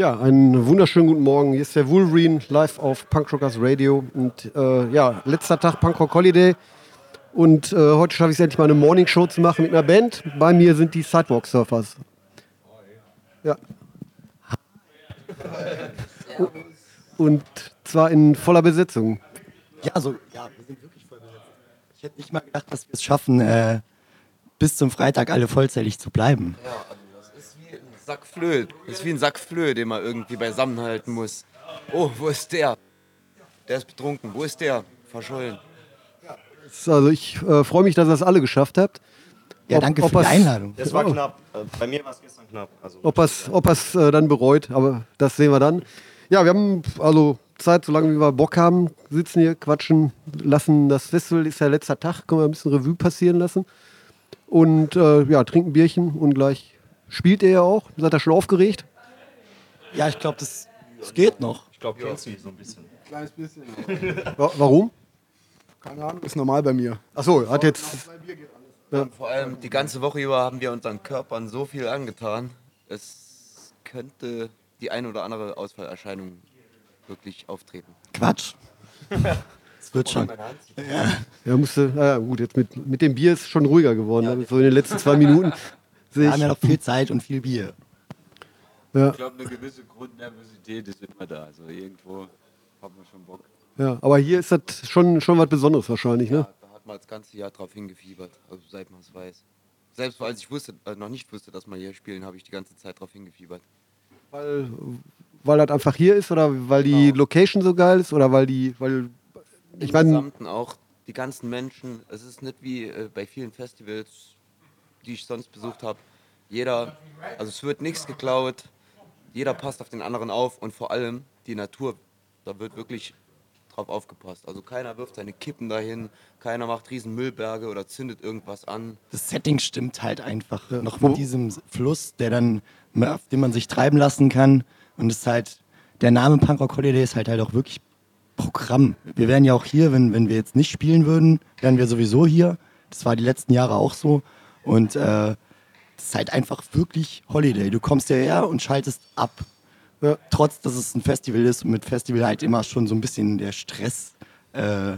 Ja, einen wunderschönen guten Morgen. Hier ist der Wolverine live auf Punkrockers Radio. Und äh, ja, letzter Tag Punkrock Holiday. Und äh, heute schaffe ich es endlich mal eine Morningshow zu machen mit einer Band. Bei mir sind die Sidewalk Surfers. Ja. Und zwar in voller Besetzung. Ja, also, ja, wir sind wirklich voll besetzt. Ich hätte nicht mal gedacht, dass wir es schaffen, äh, bis zum Freitag alle vollzählig zu bleiben. Ja, also das ist wie ein Sack Flöhe. Das ist wie ein Sack Flöhe, den man irgendwie beisammenhalten muss. Oh, wo ist der? Der ist betrunken. Wo ist der? Verschollen. Also ich äh, freue mich, dass ihr das alle geschafft habt. Ja, Ob- danke ob für die Einladung. Das war knapp. Äh, Bei mir war es gestern knapp. Also, Ob er es ob er's, äh, dann bereut, aber das sehen wir dann. Ja, wir haben also Zeit, solange wir Bock haben, sitzen hier, quatschen, lassen das Festival, ist ja letzter Tag, können wir ein bisschen Revue passieren lassen. Und äh, ja, trinken Bierchen und gleich spielt ihr ja auch. Seid ihr schon aufgeregt? Ja, ich glaube, das, das geht noch. ich glaube, kennst du ihn so ein bisschen. Kleines bisschen. Wa warum? Keine Ahnung, ist normal bei mir. Achso, hat jetzt. Und vor allem die ganze Woche über haben wir unseren Körpern so viel angetan. Es könnte die eine oder andere Ausfallerscheinung wirklich auftreten. Quatsch. Es wird schon. Ja, musste, naja, gut, jetzt mit, mit dem Bier ist es schon ruhiger geworden. ne? so in den letzten zwei Minuten Wir haben ja ich. noch viel Zeit und viel Bier. Ja, Ich glaube, eine gewisse Grundnervosität ist immer da. Also irgendwo hat man schon Bock. ja, aber hier ist das schon, schon was Besonderes wahrscheinlich, ne? Ja, da hat man das ganze Jahr drauf hingefiebert, also seit man es weiß. Selbst als ich wusste, äh, noch nicht wusste, dass wir hier spielen, habe ich die ganze Zeit drauf hingefiebert. Weil, weil das einfach hier ist oder weil die Location so geil ist oder weil die, weil ich meine, Gesamten auch die ganzen Menschen. Es ist nicht wie äh, bei vielen Festivals, die ich sonst besucht habe. Jeder, also es wird nichts geklaut, jeder passt auf den anderen auf und vor allem die Natur, da wird wirklich drauf aufgepasst. Also keiner wirft seine Kippen dahin, keiner macht riesen Müllberge oder zündet irgendwas an. Das Setting stimmt halt einfach. Noch mit diesem Fluss, der dann, auf dem man sich treiben lassen kann. Und es ist halt, der Name Punkrock Holiday ist halt halt auch wirklich Programm. Wir wären ja auch hier, wenn, wenn wir jetzt nicht spielen würden, wären wir sowieso hier. Das war die letzten Jahre auch so. Und äh, das ist halt einfach wirklich Holiday. Du kommst hierher und schaltest ab. Ja. Trotz, dass es ein Festival ist und mit Festival halt immer schon so ein bisschen der Stress äh,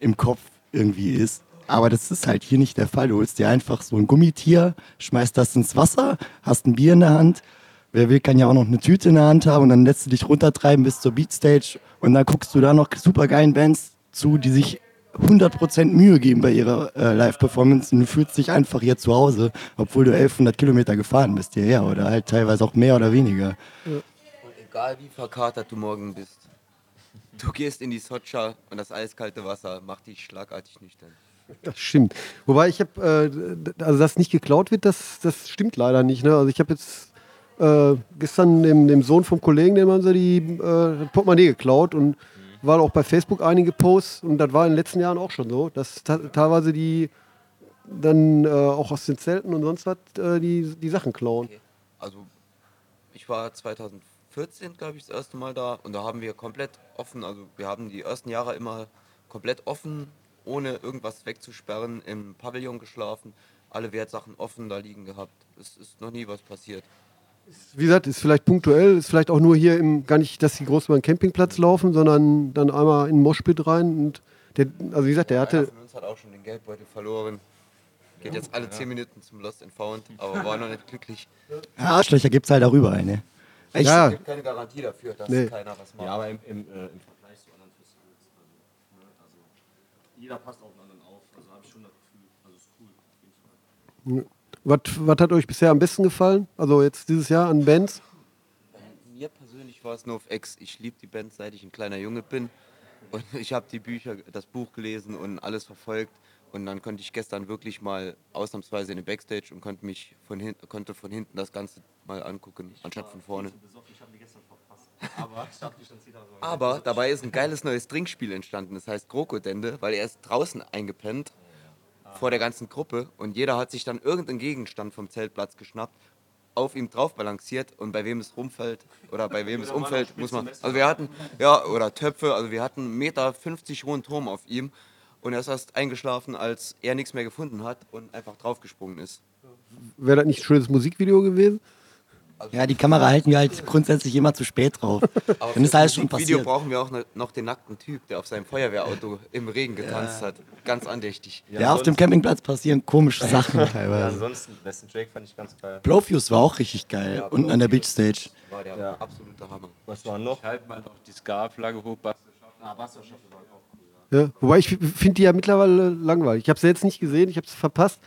im Kopf irgendwie ist. Aber das ist halt hier nicht der Fall. Du holst dir einfach so ein Gummitier, schmeißt das ins Wasser, hast ein Bier in der Hand. Wer will, kann ja auch noch eine Tüte in der Hand haben und dann lässt du dich runtertreiben bis zur Beatstage und dann guckst du da noch super geilen Bands zu, die sich 100% Mühe geben bei ihrer äh, Live-Performance und du fühlst dich einfach hier zu Hause, obwohl du 1100 Kilometer gefahren bist hierher oder halt teilweise auch mehr oder weniger. Und egal wie verkatert du morgen bist, du gehst in die Socha und das eiskalte Wasser macht dich schlagartig nüchtern. das stimmt. Wobei ich habe, äh, also dass nicht geklaut wird, das, das stimmt leider nicht. Ne? Also ich habe jetzt äh, gestern dem, dem Sohn vom Kollegen, dem haben sie die äh, Portemonnaie geklaut und waren auch bei Facebook einige Posts und das war in den letzten Jahren auch schon so, dass teilweise die dann äh, auch aus den Zelten und sonst was äh, die, die Sachen klauen. Also ich war 2014, glaube ich, das erste Mal da und da haben wir komplett offen, also wir haben die ersten Jahre immer komplett offen, ohne irgendwas wegzusperren, im Pavillon geschlafen, alle Wertsachen offen da liegen gehabt. Es ist noch nie was passiert. Wie gesagt, ist vielleicht punktuell, ist vielleicht auch nur hier im, gar nicht, dass die groß über den Campingplatz laufen, sondern dann einmal in den Moshpit rein und der, also wie gesagt, der Einer hatte, von uns hat auch schon den Geldbeutel verloren. Geht jetzt alle 10 Minuten zum Lost and Found, aber war noch nicht glücklich. Ja, Arschlöcher gibt's halt darüber eine. Ich, ja, Es gibt keine Garantie dafür, dass Nee. keiner was macht. Ja, aber im, im, äh, im Vergleich zu anderen Festivals, also, ne, also jeder passt auf den anderen auf. Also habe ich schon das Gefühl, also ist cool. auf jeden Fall. Was, was hat euch bisher am besten gefallen? Also jetzt dieses Jahr an Bands? Mir persönlich war es nur auf Ex. Ich liebe die Band, seit ich ein kleiner Junge bin. Und ich habe die Bücher, das Buch gelesen und alles verfolgt. Und dann konnte ich gestern wirklich mal ausnahmsweise in den Backstage und konnte mich von hinten, konnte von hinten das Ganze mal angucken, anstatt von vorne. Besoffen, ich habe die gestern verpasst. Aber ich. Aber dabei ist ein geiles neues Trinkspiel entstanden. Das heißt Krokodende, weil er ist draußen eingepennt vor der ganzen Gruppe und jeder hat sich dann irgendeinen Gegenstand vom Zeltplatz geschnappt, auf ihm drauf balanciert und bei wem es rumfällt oder bei wem es umfällt, muss man. Also wir hatten, ja, oder Töpfe, also wir hatten 1,50 Meter hohen Turm auf ihm und er ist erst eingeschlafen, als er nichts mehr gefunden hat und einfach draufgesprungen ist. Wäre das nicht ein schönes Musikvideo gewesen? Ja, die Kamera halten wir halt grundsätzlich immer zu spät drauf. Aber Dann ist alles das schon Video passiert. brauchen wir auch ne- noch den nackten Typ, der auf seinem Feuerwehrauto im Regen getanzt hat. Ganz andächtig. Ja, auf dem Campingplatz passieren komische Sachen Ja, teilweise. ansonsten, Weston Drake fand ich ganz geil. Blowfuse war auch richtig geil. Unten an der Beach Stage. War der Ja. absolute Hammer. Was war noch? Ich halte mal noch die Ska-Flagge hoch. Ah, Wasserschaffe war auch cool. Ja, wobei ich finde die ja mittlerweile langweilig. Ich habe sie jetzt nicht gesehen, ich habe sie verpasst.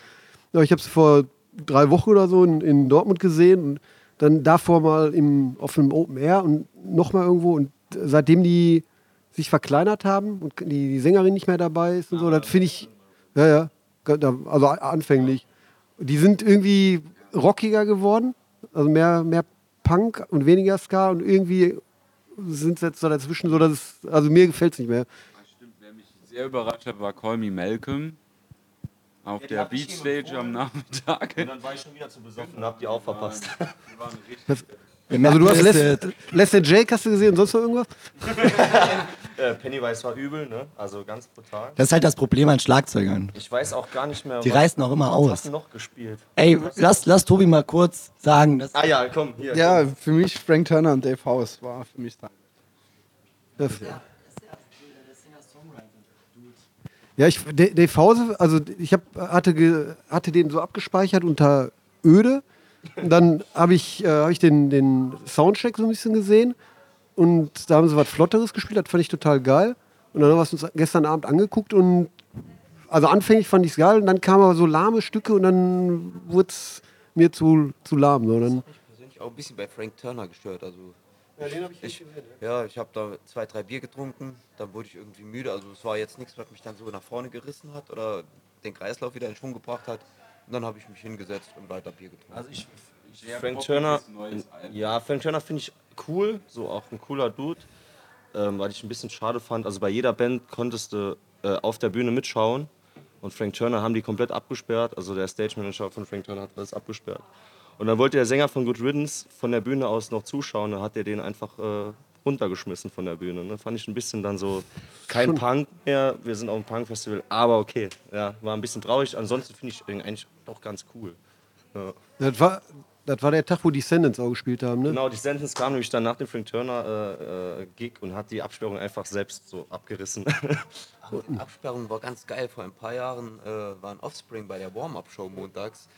Aber ich habe sie vor drei Wochen oder so in, in Dortmund gesehen und dann davor mal im, auf einem Open Air und nochmal irgendwo. Und seitdem die sich verkleinert haben und die, die Sängerin nicht mehr dabei ist und so, das finde ich, ja, ja, also anfänglich. Die sind irgendwie rockiger geworden, also mehr, mehr Punk und weniger Ska und irgendwie sind sie jetzt so dazwischen so, dass es, also mir gefällt es nicht mehr. Stimmt, wer mich sehr überrascht hat, war Call Me Malcolm. Auf der hab ich Beach ihm Stage am. Nachmittag. Und dann war ich schon wieder zu besoffen und hab die auch verpasst. Die waren richtig Also du hast Lester, Lester Jake hast du gesehen und sonst noch irgendwas? äh, Pennywise war übel, ne? Also ganz brutal. Das ist halt das Problem an Schlagzeugern. Ich weiß auch gar nicht mehr. Die was- reißen auch immer was aus. hast du noch gespielt? Ey, lass, lass Tobi mal kurz sagen, dass Ah ja, komm, hier. Ja, für mich Frank Turner und Dave House war für mich da. Ja, ich, D- Dave Hause, also ich hab, hatte, hatte den so abgespeichert unter Öde. Und dann habe ich, äh, hab ich den, den Soundcheck so ein bisschen gesehen und da haben sie was Flotteres gespielt, das fand ich total geil. Und dann haben wir es uns gestern Abend angeguckt und also anfänglich fand ich es geil und dann kamen aber so lahme Stücke und dann wurde es mir zu, zu lahm. So. Dann, Ich persönlich auch ein bisschen bei Frank Turner gestört. Also ich, ja, ich habe da zwei, drei Bier getrunken, dann wurde ich irgendwie müde. Also es war jetzt nichts, was mich dann so nach vorne gerissen hat oder den Kreislauf wieder in Schwung gebracht hat. Und dann habe ich mich hingesetzt und weiter Bier getrunken. Also ich, Sehr Frank Turner, ja, Frank Turner finde ich cool, so auch ein cooler Dude, ähm, weil ich ein bisschen schade fand. Also bei jeder Band konntest du äh, auf der Bühne mitschauen und Frank Turner haben die komplett abgesperrt. Also der Stage Manager von Frank Turner hat alles abgesperrt. Und dann wollte der Sänger von Good Riddance von der Bühne aus noch zuschauen, dann hat er den einfach äh, runtergeschmissen von der Bühne. Ne? Fand ich ein bisschen dann so kein Punk mehr. Wir sind auf dem Punk-Festival, aber okay. Ja, war ein bisschen traurig. Ansonsten finde ich ihn eigentlich doch ganz cool. Ja. das, war, das war der Tag, wo die Descendants auch gespielt haben, ne? Genau, die Sentence kam nämlich dann nach dem Frank Turner äh, äh, Gig und hat die Absperrung einfach selbst so abgerissen. Aber die Absperrung war ganz geil. Vor ein paar Jahren äh, waren Offspring bei der Warm-Up-Show montags.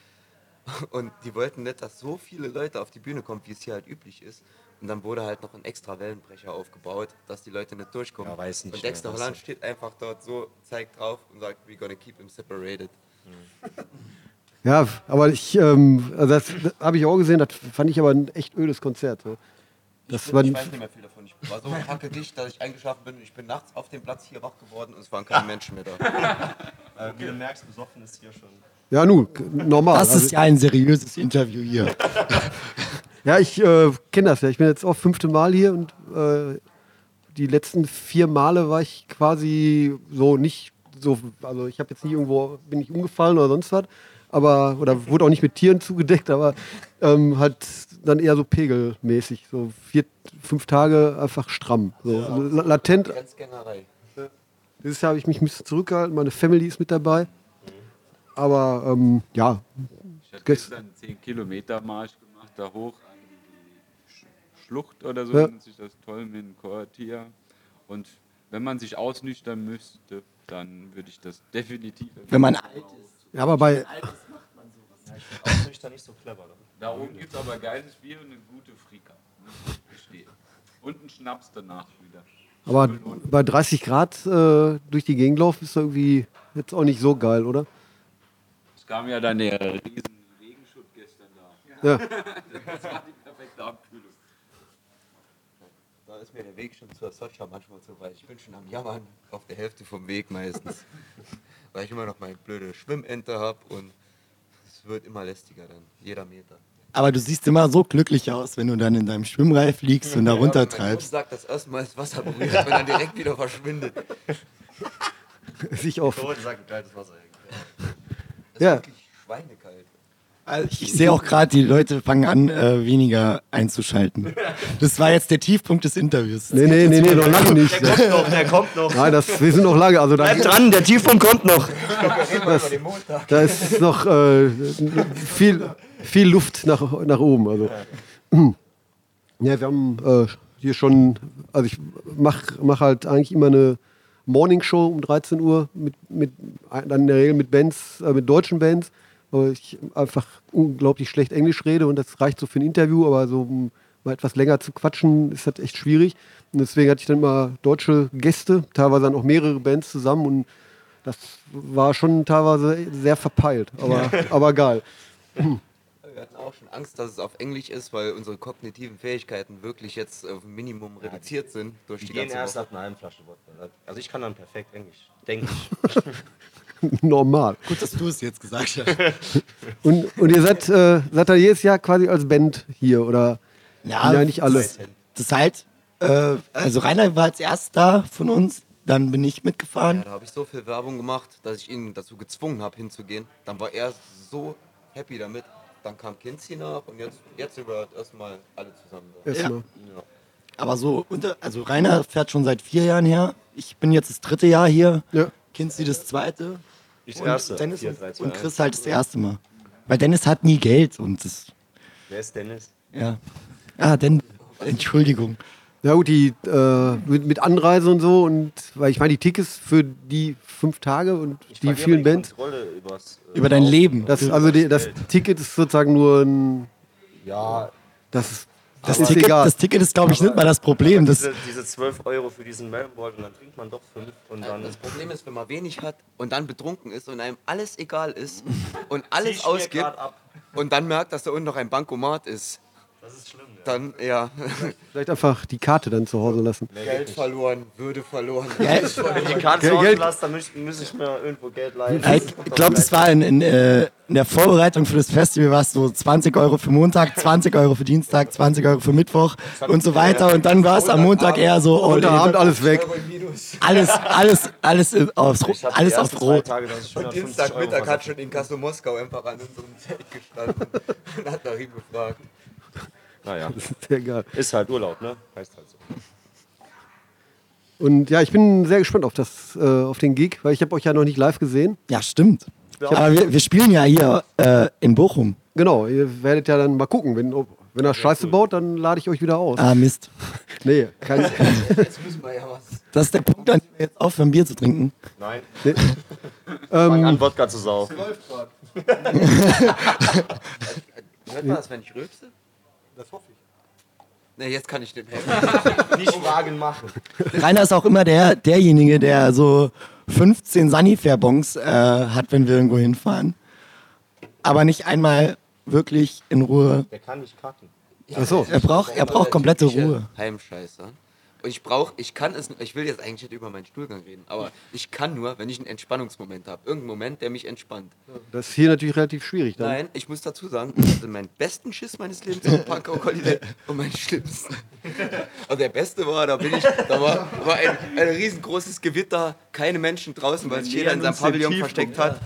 Und die wollten nicht, dass so viele Leute auf die Bühne kommen, wie es hier halt üblich ist. Und dann wurde halt noch ein extra Wellenbrecher aufgebaut, dass die Leute nicht durchkommen. Ja, weiß nicht und Dexter weißt Holland steht einfach dort so, zeigt drauf und sagt, we're gonna keep him separated. Ja, aber ich, ähm, also das, das habe ich auch gesehen, das fand ich aber ein echt ödes Konzert. So. Das war, Ich weiß nicht mehr viel davon. Ich war so kacke dicht, dass ich eingeschlafen bin. Ich bin nachts auf dem Platz hier wach geworden und es waren keine Menschen mehr da. äh, wie du merkst, besoffen ist hier schon. Ja, nu, k- normal. das Also- ist ja ein seriöses Interview hier. Ja, ich äh, kenne das ja. Ich bin jetzt auch fünfte Mal hier und äh, die letzten vier Male war ich quasi so nicht so, also ich habe jetzt nicht irgendwo, bin ich umgefallen oder sonst was, aber, oder wurde auch nicht mit Tieren zugedeckt, aber ähm, halt dann eher so pegelmäßig, so vier, fünf Tage einfach stramm, so la- latent. Grenzgängerei. Dieses Jahr habe ich mich ein bisschen zurückgehalten, meine Family ist mit dabei, aber ähm, ja, Ich hatte Gest- gestern einen 10 Kilometer Marsch gemacht, da hoch an die Sch- Schlucht oder so Ja. nennt sich das toll mit dem Quartier. Und wenn man sich ausnüchtern müsste, dann würde ich das definitiv. Wenn man alt ist. ja aber bei, Ausnüchter nicht so clever. Da oben gibt es aber geiles Bier und eine gute Frika. Und einen Schnaps danach wieder. aber bei 30 Grad äh, durch die Gegend laufen ist irgendwie jetzt auch nicht so geil, oder? Es kam ja dann der riesen Regenschutt gestern da. Ja. Das war die perfekte Abkühlung. Da ist mir der Weg schon zur Socha manchmal zu weit. Ich bin schon am Jammern auf der Hälfte vom Weg meistens. Weil ich immer noch meine blöde Schwimmente habe und es wird immer lästiger dann, jeder Meter. Aber du siehst immer so glücklich aus, wenn du dann in deinem Schwimmreif liegst und da Ja, wenn runtertreibst. Hund sagt, dass erstmal das Wasser berührt und dann direkt wieder verschwindet. Sich auf. Leute sagen, kaltes Wasser. Das Ja. ist wirklich schweinekalt. Also ich sehe auch gerade, die Leute fangen an, äh, weniger einzuschalten. Das war jetzt der Tiefpunkt des Interviews. Nee, nee, nee, nee, noch lange nicht. Der kommt noch, der kommt noch. Nein, das, wir sind noch lange. Also da, Bleib dran, der Tiefpunkt kommt noch. da ist noch äh, viel, viel Luft nach, nach oben. Also. Ja, wir haben äh, hier schon, also ich mache mach halt eigentlich immer eine Morningshow um 13 Uhr mit, mit dann in der Regel mit Bands, äh, mit deutschen Bands, weil ich einfach unglaublich schlecht Englisch rede und das reicht so für ein Interview, aber so um mal etwas länger zu quatschen, ist das echt schwierig. Und deswegen hatte ich dann immer deutsche Gäste, teilweise dann auch mehrere Bands zusammen und das war schon teilweise sehr verpeilt, aber, aber geil. Wir hatten auch schon Angst, dass es auf Englisch ist, weil unsere kognitiven Fähigkeiten wirklich jetzt auf ein Minimum reduziert sind durch Die die gehen ganze erst ab einer halben Flasche Wodka. Also ich kann dann perfekt Englisch. Denke ich. Normal. Gut, dass du es jetzt gesagt hast. Und, und ihr seid, äh, seid da jedes Jahr quasi als Band hier oder? Ja, Ja, nicht alle. Das, das ist halt, äh, also Rainer war als erster von uns, dann bin ich mitgefahren. Ja, da habe ich so viel Werbung gemacht, dass ich ihn dazu gezwungen habe, hinzugehen. Dann war er so happy damit. Dann kam Kinzi nach und jetzt, jetzt sind wir erstmal alle zusammen da. Erstmal. Aber so, unter, also Rainer fährt schon seit vier Jahren her. Ich bin jetzt das dritte Jahr hier. Ja. Kinzi das zweite. Ich Und erste. Dennis Vier, und, drei, zwei, und. Chris halt das erste Mal. Weil Dennis hat nie Geld und das, Wer ist Dennis? ja. Ah, denn, Entschuldigung. Ja gut, die äh, mit, mit Anreise und so und weil ich meine die Tickets für die fünf Tage und Ich die vielen die Bands, übers, äh, Über dein. Leben. das also die, das Ticket ist sozusagen nur ein, Ja, das ist Das, ist Ticket, egal. das Ticket ist, glaube ich, nicht mal das Problem. Das, diese, diese 12 Euro für diesen Melbourne und dann trinkt man doch 5 und dann. Das Problem ist, wenn man wenig hat und dann betrunken ist und einem alles egal ist und alles ausgibt und dann merkt, dass da unten noch ein Bankomat ist, Das ist schlimm. Ja. dann ja, vielleicht einfach die Karte dann zu Hause lassen. Geld verloren, Würde verloren. Wenn ich die Karte Geld- zu Hause Geld- lasse, dann muss ich, mir irgendwo Geld leihen. ich glaube, das war in, in, äh, in der Vorbereitung für das Festival war es so 20 Euro für Montag, 20 Euro für Dienstag, 20 Euro für Mittwoch und so weiter. Und dann war es am Montag eher so all Heute Abend alles weg. alles, alles, alles aufs, alles die auf ersten zwei Rot. Tage, dass ich 150 Euro Dienstagmittag hat schon in Kassel Moskau einfach an unserem Zelt gestanden und hat nach ihm gefragt. Naja, Sehr geil. ist halt Urlaub, ne? Heißt halt so. Und ja, ich bin sehr gespannt auf das, äh, auf den Gig, weil ich habe euch ja noch nicht live gesehen. Ja, stimmt. Aber wir, wir spielen ja hier äh, in Bochum. Genau, ihr werdet ja dann mal gucken, wenn, ob, wenn er Scheiße baut, dann lade ich euch wieder aus. Ah, Mist. Nee, kein, Jetzt müssen wir ja was. Das ist der Punkt, an dem wir jetzt aufhören, Bier zu trinken. Nein. nee. Fang an, Wodka zu saufen. Hört man das, wenn ich rülpse? Das hoffe ich. Nee, jetzt kann ich dem helfen. Nicht Wagen machen. Rainer ist auch immer der, derjenige, der so 15 Sanifair-Bons äh, hat, wenn wir irgendwo hinfahren. Aber nicht einmal wirklich in Ruhe. Der kann nicht kacken. Achso. Er braucht, er braucht komplette Ruhe. Heimscheißer. Ich brauche, ich kann es, ich will jetzt eigentlich nicht über meinen Stuhlgang reden, aber ich kann nur, wenn ich einen Entspannungsmoment habe. Irgendeinen Moment, der mich entspannt. Das ist hier natürlich relativ schwierig. Dann. Nein, ich muss dazu sagen, ich hatte meinen besten Schiss meines Lebens im Pankow Holiday und meinen schlimmsten. Also der beste war, da bin ich, da war, war ein, ein riesengroßes Gewitter, keine Menschen draußen, weil sich jeder in seinem Pavillon versteckt hat.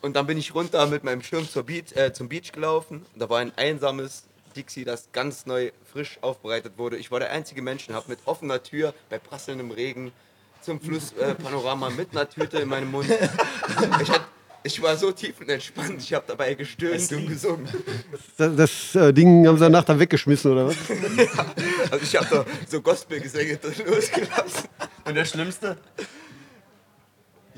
Und dann bin ich runter mit meinem Schirm Beach, äh, zum Beach gelaufen. Und da war ein einsames Dixie, das ganz neu frisch aufbereitet wurde. Ich war der einzige Mensch und habe mit offener Tür bei prasselndem Regen zum Flusspanorama äh, Panorama mit einer Tüte in meinem Mund. Ich, hat, ich war so tiefenentspannt, ich habe dabei gestöhnt und gesungen. Das, das äh, Ding haben sie danach dann weggeschmissen, oder was? Also ich habe da so Gospelgesänge losgelassen. Und der Schlimmste?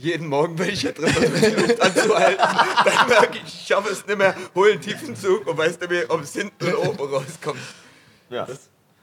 Jeden Morgen, wenn ich hier drin versuche, die Luft anzuhalten, dann merke ich, ich schaffe es nicht mehr, hole einen tiefen Zug und weiß nicht mehr, ob es hinten oder oben rauskommt. Ja.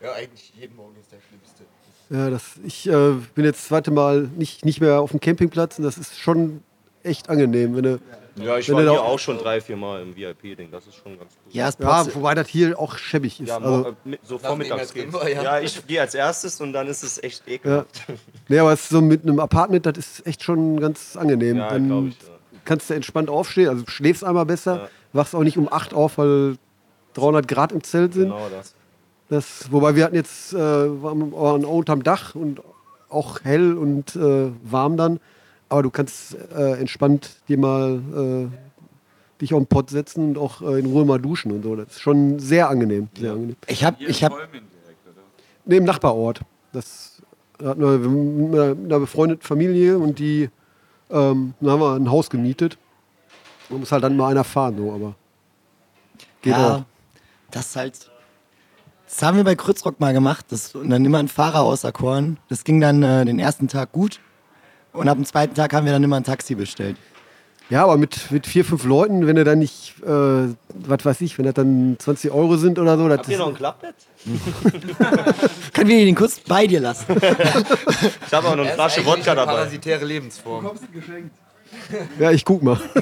Ja, eigentlich jeden Morgen ist der schlimmste. Ja, das, ich äh, bin jetzt das zweite Mal nicht, nicht mehr auf dem Campingplatz und das ist schon echt angenehm. Wenn du, Ja, ich Wenn war du hier auch schon drei, vier Mal im VIP-Ding. Das ist schon ganz cool. Ja, es ja, passt. wobei das hier auch schäbig ist. Ja, also, äh, so vormittags geht's. war, ja. Ja, ich gehe als erstes und dann ist es echt ja. ekelhaft. Nee, aber es ist so mit einem Apartment, das ist echt schon ganz angenehm. Ja, Dann ich, ja. kannst du entspannt aufstehen, also schläfst einmal besser, wachst auch nicht um 8 auf, weil 300 Grad im Zelt sind. Genau das. Das, wobei wir hatten jetzt, äh, waren, waren unterm Dach und auch hell und äh, warm dann. Aber du kannst äh, entspannt dir mal äh, dich auf den Pott setzen und auch äh, in Ruhe mal duschen und so. Das ist schon sehr angenehm. Sehr angenehm. Ich habe, ich direkt, oder? Nee, im Nachbarort. Das hatten wir mit einer- befreundeten Familie und die ähm, dann haben wir ein Haus gemietet. Da muss halt dann mal einer fahren, so, aber geht ja, auch. das ist halt, Das haben wir bei Krützrock mal gemacht. Das, und dann immer einen Fahrer auserkoren. Das ging dann äh, den ersten Tag gut. Und ab dem zweiten Tag haben wir dann immer ein Taxi bestellt. Ja, aber mit, mit vier, fünf Leuten, wenn er dann nicht, äh, was weiß ich, wenn das dann 20 Euro sind oder so, das Habt ihr noch ein Klappbett? Können wir den kurz bei dir lassen? Ich habe auch noch eine Flasche Wodka dabei. Parasitäre Lebensform. Ja, ich guck mal.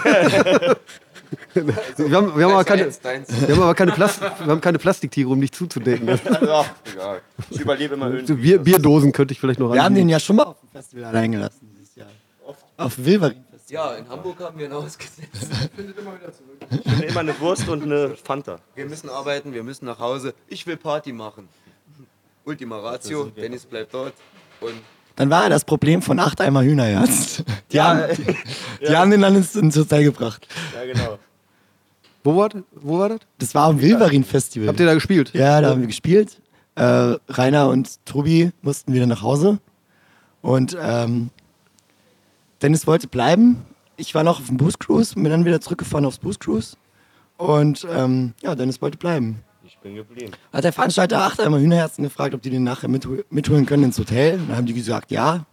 wir, haben, wir, haben aber keine, wir haben aber keine, Plast wir haben keine Plastiktiere, um dich zuzudecken. Ja, egal. Ich überlebe immer. Bier, Bierdosen könnte ich vielleicht noch Wir haben den ja schon mal auf dem Festival allein gelassen. Auf Wilverin. Ja, in Hamburg haben wir ihn ausgesetzt. Ich finde immer eine Wurst und eine Fanta. Wir müssen arbeiten, wir müssen nach Hause. Ich will Party machen. Ultima Ratio, Dennis bleibt dort. Und Dann war er das Problem von acht Eimer Hühnerherz. Die, haben, die haben den dann ins, ins Hotel gebracht. Ja, genau. Wo war, das? Wo war das? Das war am Wilverin-Festival. Habt ihr da gespielt? Ja, da haben wir gespielt. Äh, Rainer und Tobi mussten wieder nach Hause. Und ähm, Dennis wollte bleiben. Ich war noch auf dem Boost Cruise, bin dann wieder zurückgefahren aufs Boost Cruise. Und ähm, ja, Dennis wollte bleiben. Ich bin geblieben. Hat der Veranstalter acht einmal Hühnerherzen gefragt, ob die den nachher mithol mitholen können ins Hotel. Und dann haben die gesagt, ja.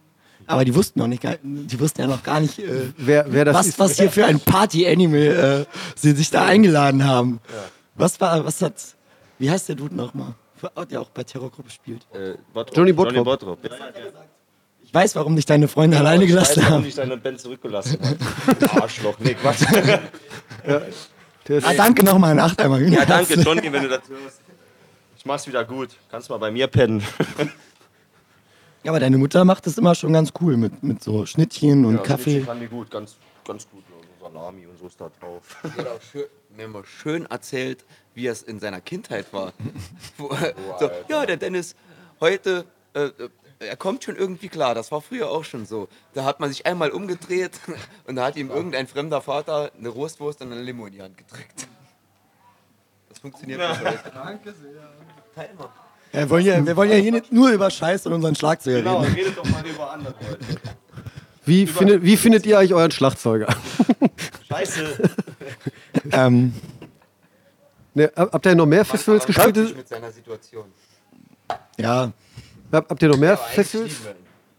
Aber die wussten noch nicht, die wussten ja noch gar nicht, äh, Wer, wer das was, ist? was hier für ein Party-Animal äh, sie sich da eingeladen haben. Was war, was hat, wie heißt der Dude nochmal? Ja auch bei Terrorgruppe gespielt. Äh, Bottrop. Johnny Bottrop. Johnny Bottrop. Ja. Ich weiß, warum dich deine Freunde alleine ich weiß, gelassen warum haben. ich deine Band zurückgelassen habe. Arschloch, nee, Quatsch. Der ist Ah, danke nochmal an Achteimer Ja, danke, Johnny, wenn du das hörst. Ich mach's wieder gut. Kannst mal bei mir pennen. Ja, aber deine Mutter macht das immer schon ganz cool mit, mit so Schnittchen und Ja, Kaffee. Kann die gut, ganz, ganz gut. So Salami und so ist da drauf. er hat auch schön, mir immer schön erzählt, wie es in seiner Kindheit war. Wo, so, ja, der Dennis, heute, äh, äh, er kommt schon irgendwie klar. Das war früher auch schon so. Da hat man sich einmal umgedreht und da hat ihm irgendein fremder Vater eine Roastwurst und eine Limo in die Hand gedrückt. Das funktioniert bis heute. Danke sehr. Ja, wir, wollen ja, wir wollen ja hier nicht nur über Scheiß und unseren Schlagzeuger Genau, reden. redet doch mal über andere Leute. Wie, findet, wie findet ihr eigentlich euren Schlagzeuger? Scheiße. Ähm, Ne, hab- habt ihr noch mehr Festivals gespielt? Mit seiner Situation. ja, Hab, habt ihr noch mehr Festivals?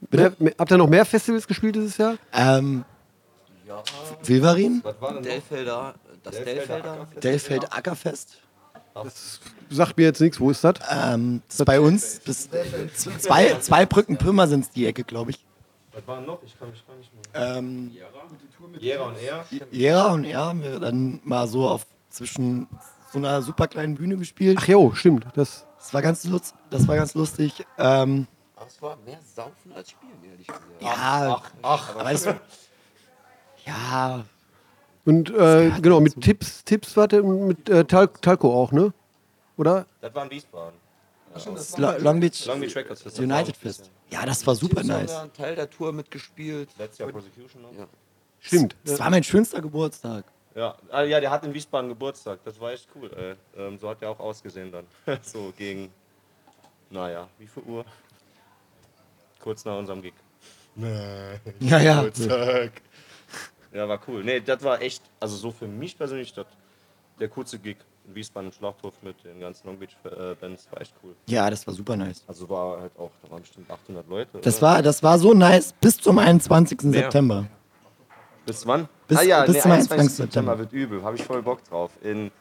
Bitte? Habt ihr noch mehr Festivals gespielt dieses Jahr? ähm, Was war denn Delfelder, das Delfelder. Delfeld Ackerfest. Sagt mir jetzt nichts, wo ist das? Ähm, das ist bei uns. Das, zwei, zwei Brücken Pümmer sind die Ecke, glaube ich. Was war denn noch? Ich kann mich gar nicht mehr. Ähm, Jera und er. Jera und er haben wir dann mal so auf zwischen so einer super kleinen Bühne gespielt. Ach jo, stimmt. Das, Das war ganz, lust, das war ganz lustig. Ähm, Aber es war mehr Saufen als Spielen, ehrlich gesagt. ja, aber es, ja, und äh, genau, mit Tipps, Tipps, warte, und mit äh, Tal Talco auch, ne? Oder? Das war in Wiesbaden. Lo- Long Beach Long Beach Records Festival. United Fest. Ja, das war super Tipps nice. da einen Teil der Tour mitgespielt. Letztes Jahr Prosecution noch. Ja. Stimmt. Das war mein schönster Geburtstag. Ja, ah, ja, der hat in Wiesbaden Geburtstag. Das war echt cool. Ey. Ähm, so hat der auch ausgesehen dann. so gegen, naja, wie viel Uhr? Kurz nach unserem Gig. Ja, ja. Geburtstag. Ja, war cool. Nee, das war echt, also so für mich persönlich, das, der coolste Gig in Wiesbaden im Schlachthof mit den ganzen Long Beach äh, Bands war echt cool. Ja, das war super nice. Also war halt auch, da waren bestimmt 800 Leute. Das oder? war, das war so nice bis zum 21. Mehr. September. Bis wann? Bis- ah ja, bis nee, zum 21. 21. September wird übel. Habe ich voll Bock drauf. In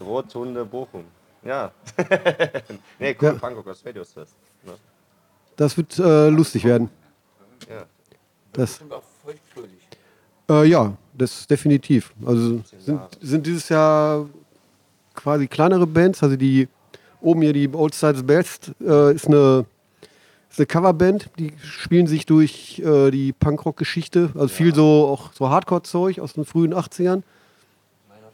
Rotunde Bochum. Ja. nee, cool, Ja. Bangkok aus Radios Fest. Ne? Das wird äh, lustig werden. Ja. Das, Sind wir auch voll fröhlich. äh, ja, das definitiv. Also sind, sind dieses Jahr quasi kleinere Bands, also die oben hier die Old Styles Best äh, ist eine eine Coverband, die spielen sich durch äh, die Punkrock-Geschichte, also viel so auch so Hardcore-Zeug aus den frühen 80ern.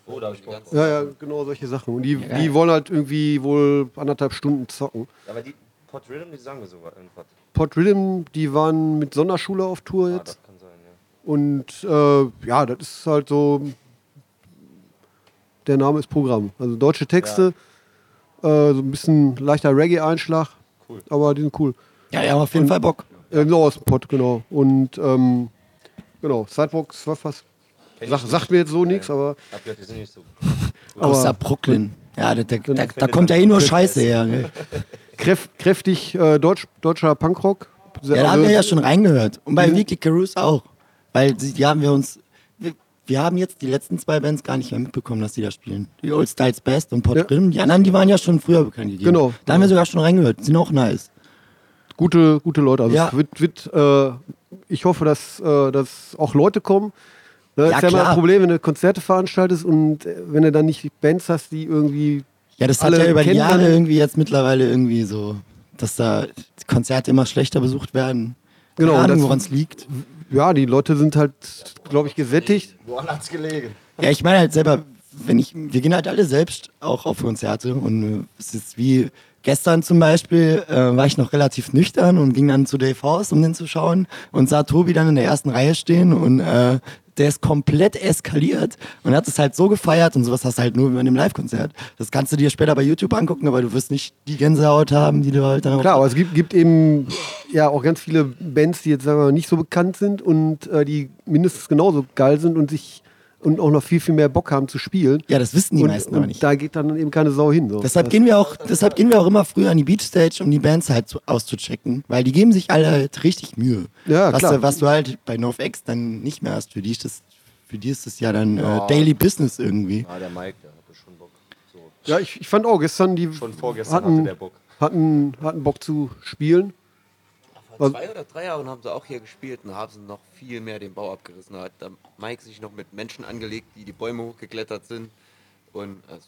Oh, da habe ich Bock. drauf. Ja, ja, genau solche Sachen. Und die, die wollen halt irgendwie wohl anderthalb Stunden zocken. Aber die Pod Rhythm, die sagen wir sogar irgendwas. Pod Rhythm, die waren mit Sonderschule auf Tour Ah, jetzt. das kann sein, ja. Und äh, ja, das ist halt so. Der Name ist Programm. Also deutsche Texte, äh, so ein bisschen leichter Reggae-Einschlag. Cool. Aber die sind cool. Ja, ja, auf jeden Fall Bock. Äh, so aus dem Pott, genau. Und ähm, genau, Sidewalks, was, was Sag, sagt mir jetzt so nichts, aber Hab gehört, die sind nicht so. Außer Brooklyn. Ja, da, da, da, da kommt ja eh nur Scheiße her. Ne? kräf, kräftig äh, Deutsch, deutscher Punkrock. Ja, da haben wir ja schon reingehört. Und bei Weekly Carouse auch. Weil die haben wir uns. Wir, wir haben jetzt die letzten zwei Bands gar nicht mehr mitbekommen, dass die da spielen. Die Old Styles Best und Pot Ja. Rhythm. Die anderen, die waren ja schon früher bekannt gegeben. Genau. Da haben wir sogar schon reingehört. Die sind auch nice. Gute, gute Leute. Also Ja. es wird, wird äh, ich hoffe, dass, äh, dass auch Leute kommen. Ne, Ja, ist ja immer klar. ein Problem, wenn du Konzerte veranstaltest und äh, wenn du dann nicht Bands hast, die irgendwie. Ja, das Alle hat ja über die kennen Jahre dann- irgendwie jetzt mittlerweile irgendwie so, dass da Konzerte immer schlechter besucht werden. Genau, Keine Ahnung, das- woran es liegt. Ja, die Leute sind halt, glaube ich, gesättigt. Woran hat's gelegen? Ja, ich meine halt selber, wenn ich, wir gehen halt alle selbst auch auf Konzerte und es ist wie gestern zum Beispiel, äh, war ich noch relativ nüchtern und ging dann zu Dave House, um den zu schauen und sah Tobi dann in der ersten Reihe stehen und äh, der ist komplett eskaliert und hat es halt so gefeiert und sowas hast du halt nur bei einem Live-Konzert. Das kannst du dir später bei YouTube angucken, aber du wirst nicht die Gänsehaut haben, die du halt dann Klar, aber es gibt, gibt eben ja auch ganz viele Bands, die jetzt sagen wir mal, nicht so bekannt sind und äh, die mindestens genauso geil sind und sich und auch noch viel, viel mehr Bock haben zu spielen. Ja, das wissen die und, meisten aber und nicht. da geht dann eben keine Sau hin. So. Deshalb Das- gehen wir auch, deshalb gehen wir auch immer früher an die Beachstage, um die Bands halt zu, auszuchecken, weil die geben sich alle halt richtig Mühe. Ja, was, klar. Du, was du halt bei NoFX dann nicht mehr hast. Für die ist das, für die ist das ja dann Äh, Daily Business irgendwie. Ah, der Mike, der hatte schon Bock. So. Ja, ich, ich fand auch gestern, die Schon vorgestern hatten, hatte der Bock. Hatten, hatten Bock zu spielen. Vor zwei oder drei Jahren haben sie auch hier gespielt und haben sie noch viel mehr den Bau abgerissen. Da hat Mike sich noch mit Menschen angelegt, die die Bäume hochgeklettert sind und, äh,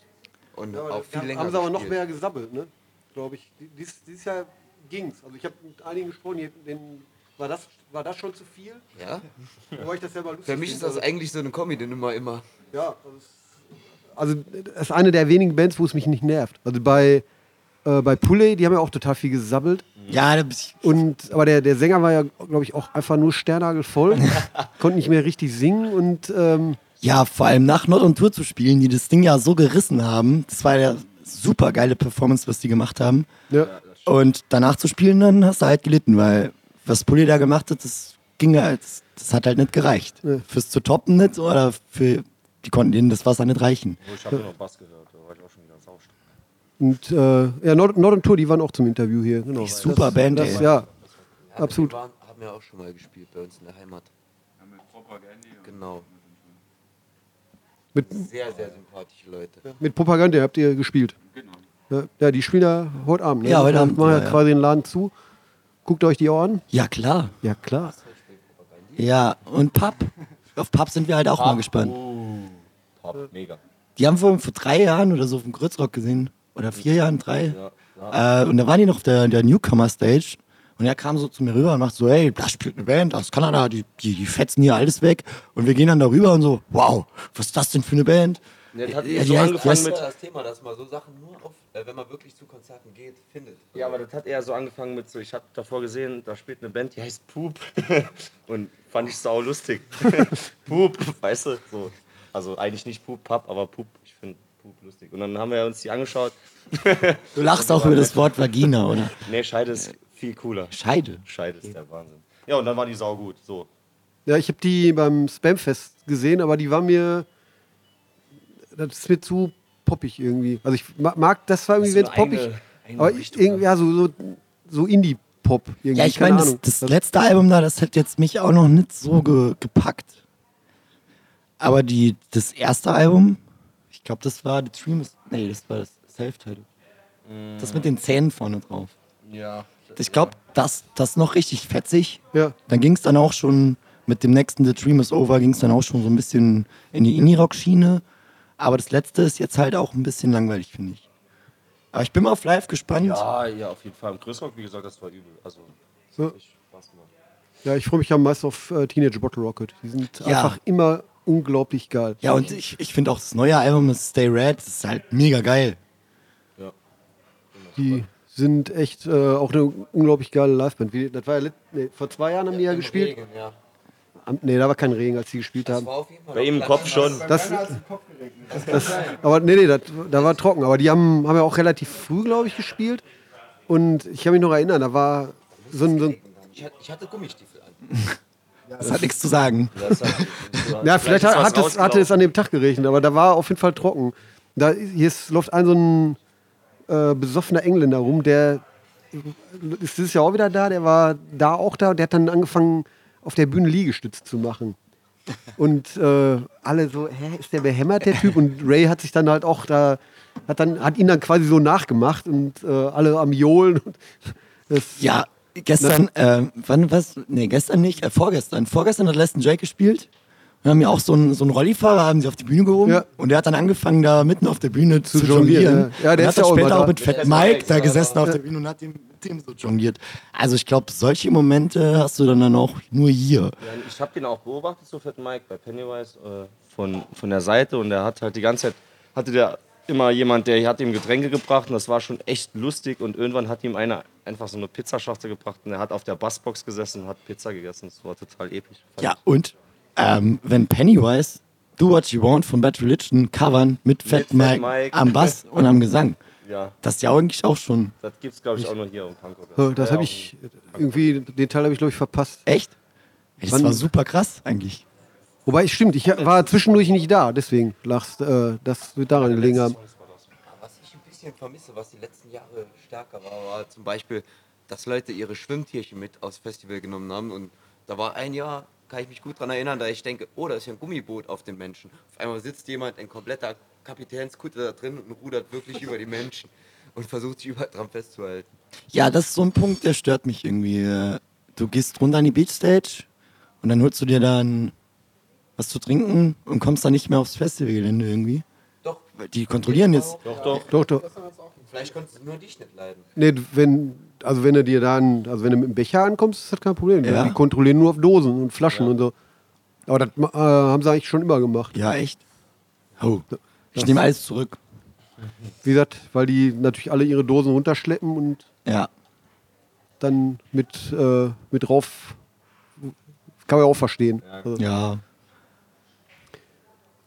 und auch viel länger haben sie aber noch mehr gesabbelt, ne? Glaube ich. Die- Dies, dieses Jahr ging's. Also ich habe mit einigen gesprochen, denen, war, das, war das schon zu viel? Ja? Wobei ich das selber lustig Für mich ist das eigentlich so eine Comedy-Nummer immer. Ja, also es- also das ist eine der wenigen Bands, wo es mich nicht nervt. Also bei, äh, bei Pulley, die haben ja auch total viel gesabbelt. Ja, da bist ich, Und, aber der, der Sänger war ja, glaube ich, auch einfach nur sternagelvoll. konnte nicht mehr richtig singen und ähm, ja, vor allem nach Not on Tour zu spielen, die das Ding ja so gerissen haben. Das war ja super geile Performance, was die gemacht haben. ja, Und danach zu spielen, dann hast du halt gelitten, weil was Pulli da gemacht hat, das ging halt, das, hat halt nicht gereicht. Ja. Fürs zu toppen nicht oder für, die konnten denen das Wasser nicht reichen. Oh, ich habe nur noch Bass gehört, da war ich auch schon wieder saustark. Und äh, ja, Nord Nord Tour, die waren auch zum Interview hier. Genau. Super das, Band, das, ey. Ja, Ja, Absolut. Die waren, haben ja auch schon mal gespielt bei uns in der Heimat. Ja, mit Propaganda. und- Genau. mit, Sehr, sehr sympathische Leute. mit Propaganda habt ihr gespielt. Genau. Ja, ja die spielen ja heute Abend. Ne? Ja, heute Wir Abend, Machen ja, ja, ja. quasi den Laden zu. Guckt euch die auch an. Ja, klar. Ja, klar. Ja, und Pub. Auf Pub sind wir halt auch mal gespannt. Pop, mega. Die haben vor, vor drei Jahren oder so auf dem Grützrock gesehen. Oder vier Jahren, drei. Äh, und da waren die noch auf der, der Newcomer-Stage. Und er kam so zu mir rüber und macht so, hey, da spielt eine Band aus Kanada, die, die, die fetzen hier alles weg. Und wir gehen dann darüber und so, wow, was ist das denn für eine Band? Ja, das hat Ja, so angefangen heißt- mit. das Thema, dass man so Sachen nur auf, äh, wenn man wirklich zu Konzerten geht, findet. Ja, aber das hat eher so angefangen mit so, ich habe davor gesehen, da spielt eine Band, die heißt Poop. Und fand ich sau lustig. Poop, weißt du? So. Also eigentlich nicht Poop, Pub, aber Poop, ich finde Lustig. Und dann haben wir uns die angeschaut. Du lachst auch über das Wort Vagina, oder? Nee, Scheide ist viel cooler. Scheide. Scheide ist der Wahnsinn. Ja, und dann war die sau gut. So. Ja, ich habe die beim Spamfest gesehen, aber die war mir. Das ist mir zu poppig irgendwie. Also ich ma- mag das zwar irgendwie, wenn es poppig. aber irgendwie, ja, so, so, so Indie-Pop irgendwie. Ja, ich meine, das, das letzte Album da, das hat jetzt mich auch noch nicht so ge, gepackt. Aber die, das erste Album, ich glaube, das war The Dream is, Nee, das war das Self-Title. Das mit den Zähnen vorne drauf. Ja. Ich glaube, das, das ist noch richtig fetzig. Ja. Dann ging es dann auch schon mit dem nächsten The Dream is Over, ging es dann auch schon so ein bisschen in die Indie-Rock-Schiene. Aber das letzte ist jetzt halt auch ein bisschen langweilig, finde ich. Aber ich bin mal auf live gespannt. Ja, ja, auf jeden Fall. Im Größrock, wie gesagt, das war übel. Also, das Ja. hat echt Spaß gemacht. Ja, ich freue mich am meisten auf äh, Teenage Bottle Rocket. Die sind Ja. einfach immer unglaublich geil. Ja, und ich, ich finde auch das neue Album, das Stay Red, das ist halt mega geil. Die sind echt äh, auch eine unglaublich geile Liveband. Wie, das war ja nee, vor zwei Jahren haben die ja gespielt. Regen, ja. Am, nee, da war kein Regen, als die gespielt Das haben. war auf jeden Fall Bei ihm im Kopf schon. Das, das, aber nee, nee, das, da war trocken. Aber die haben, haben ja auch relativ früh, glaube ich, gespielt. Und ich kann mich noch erinnern, da war so ein, so ein ich hatte Gummistiefel an. Das hat nichts zu sagen. Das hat- Ja, vielleicht, hat, hat, es, hatte es an dem Tag geregnet, aber da war auf jeden Fall trocken. Da, hier ist, läuft ein so ein äh, besoffener Engländer rum, der ist dieses Jahr auch wieder da, der war da auch da der hat dann angefangen, auf der Bühne Liegestütze zu machen. Und äh, alle so, hä, ist der behämmert, der Typ? Und Ray hat sich dann halt auch da, hat, dann, hat ihn dann quasi so nachgemacht und äh, alle am Johlen. Ja, gestern, äh, wann was? Nee, gestern nicht, äh, vorgestern. Vorgestern hat Leston Jake gespielt. Wir haben ja auch so einen, so einen Rollifahrer, haben sie auf die Bühne gehoben. Ja. Und der hat dann angefangen, da mitten auf der Bühne zu, jonglieren, jonglieren. ja. Ja, der und ist hat ja auch später auch da. mit Fat Mike da gesessen auf der Bühne und hat dem, mit dem so jongliert. Also ich glaube, solche Momente hast du dann, dann auch nur hier. Ja, ich habe den auch beobachtet, so Fat Mike bei Pennywise äh, von, von der Seite und er hat halt die ganze Zeit, hatte der immer jemand, der hat ihm Getränke gebracht und das war schon echt lustig und irgendwann hat ihm einer einfach so eine Pizzaschachtel gebracht und er hat auf der Bassbox gesessen und hat Pizza gegessen. Das war total episch. Ja, und ähm, wenn Pennywise Do What You Want von Bad Religion covern mit Fat, Fat Mike, Mike. am Bass und am Gesang. Ja, Das ist ja eigentlich auch schon das gibt's glaube ich auch nur hier im Pankow. äh, das Ja, habe ich irgendwie, den Teil habe ich glaube ich verpasst. echt. Das Wann- war super krass eigentlich. Wobei, stimmt, ich war zwischendurch nicht da, deswegen lachst, äh, das wird daran gelegen haben. Was ich ein bisschen vermisse, was die letzten Jahre stärker war, war zum Beispiel, dass Leute ihre Schwimmtierchen mit aufs Festival genommen haben. Und da war ein Jahr, kann ich mich gut daran erinnern, da ich denke, oh, da ist ja ein Gummiboot auf den Menschen. Auf einmal sitzt jemand in kompletter Kapitänskutte da drin und rudert wirklich über die Menschen und versucht sich überall dran festzuhalten. Ja, das ist so ein Punkt, der stört mich irgendwie. Äh, Du gehst runter an die Beachstage und dann holst du dir dann was zu trinken und kommst dann nicht mehr aufs Festivalgelände irgendwie. Doch, Weil Die kontrollieren jetzt. Doch, doch. Doch, doch. vielleicht konntest du nur dich nicht leiden. Nee, wenn, also wenn du dir dann, also wenn du mit dem Becher ankommst, ist das kein Problem. Ja. Die kontrollieren nur auf Dosen und Flaschen und so. Aber das äh, haben sie eigentlich schon immer gemacht. Ja, echt? Oh. Ich nehme alles zurück. Wie gesagt, weil die natürlich alle ihre Dosen runterschleppen und Ja. dann mit, äh, mit drauf. Kann man ja auch verstehen. Also, Ja.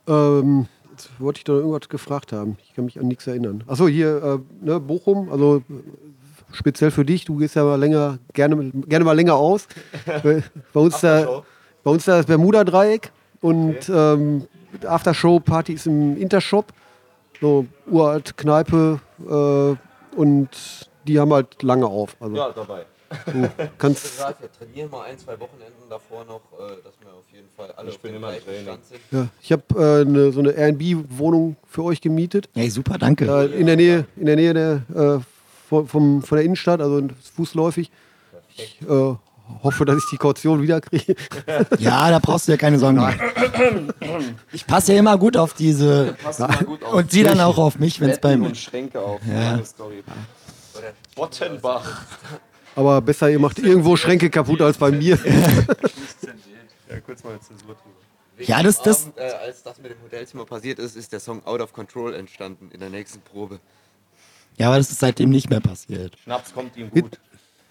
Ähm, jetzt wollte ich doch irgendwas gefragt haben. Ich kann mich an nichts erinnern. Achso, hier, äh, ne, Bochum, also speziell für dich, du gehst ja mal länger, gerne, gerne mal länger aus. bei, uns da, bei uns da das Bermuda-Dreieck und ähm, Aftershow-Party ist im Intershop. So uralt Kneipe äh, und die haben halt lange auf. Also Ja, dabei. Du kannst Gesagt, wir trainieren mal ein, zwei Wochenenden davor noch, äh, dass wir auf jeden Fall alle Ich auf bin immer. Stand sind. Ja, ich habe äh, ne, so eine Airbnb-Wohnung für euch gemietet. Hey, super, danke. Da in der Nähe, in der Nähe der, äh, von, vom, von der Innenstadt, also fußläufig. Ich äh, hoffe, dass ich die Kaution wiederkriege. Ja, da brauchst du dir keine Sorgen machen. Ich passe ja immer gut auf diese. Und sie dann auch auf mich, wenn es beim. und Schränke auf. Ja. Story. Bottenbach. Aber besser, ihr macht irgendwo Schränke kaputt als bei mir. Ja, kurz mal Zensur drüber. Ja, das, das, Abend, äh, als das mit dem Hotelzimmer passiert ist, ist der Song Out of Control entstanden in der nächsten Probe. ja, aber das ist seitdem nicht mehr passiert. Schnaps kommt ihm gut.